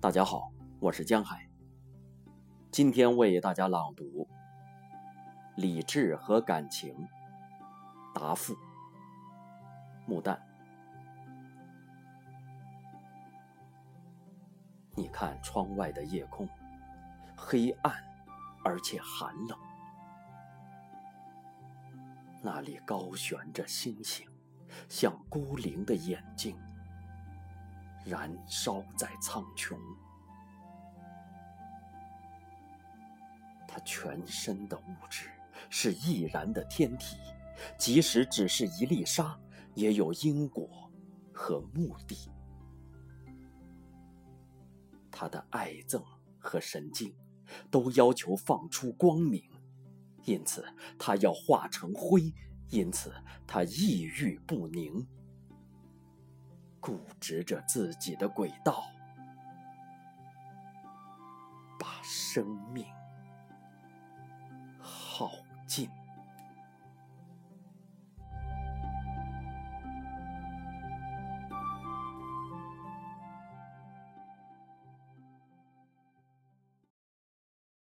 大家好，我是江海。今天为大家朗读《理智和感情》。答复：木旦。你看窗外的夜空，黑暗而且寒冷，那里高悬着星星，像孤零的眼睛。燃烧在苍穹，他全身的物质是易燃的天体，即使只是一粒沙，也有因果和目的。他的爱憎和神经都要求放出光明，因此他要化成灰，因此他抑郁不宁。固执着自己的轨道，把生命耗尽。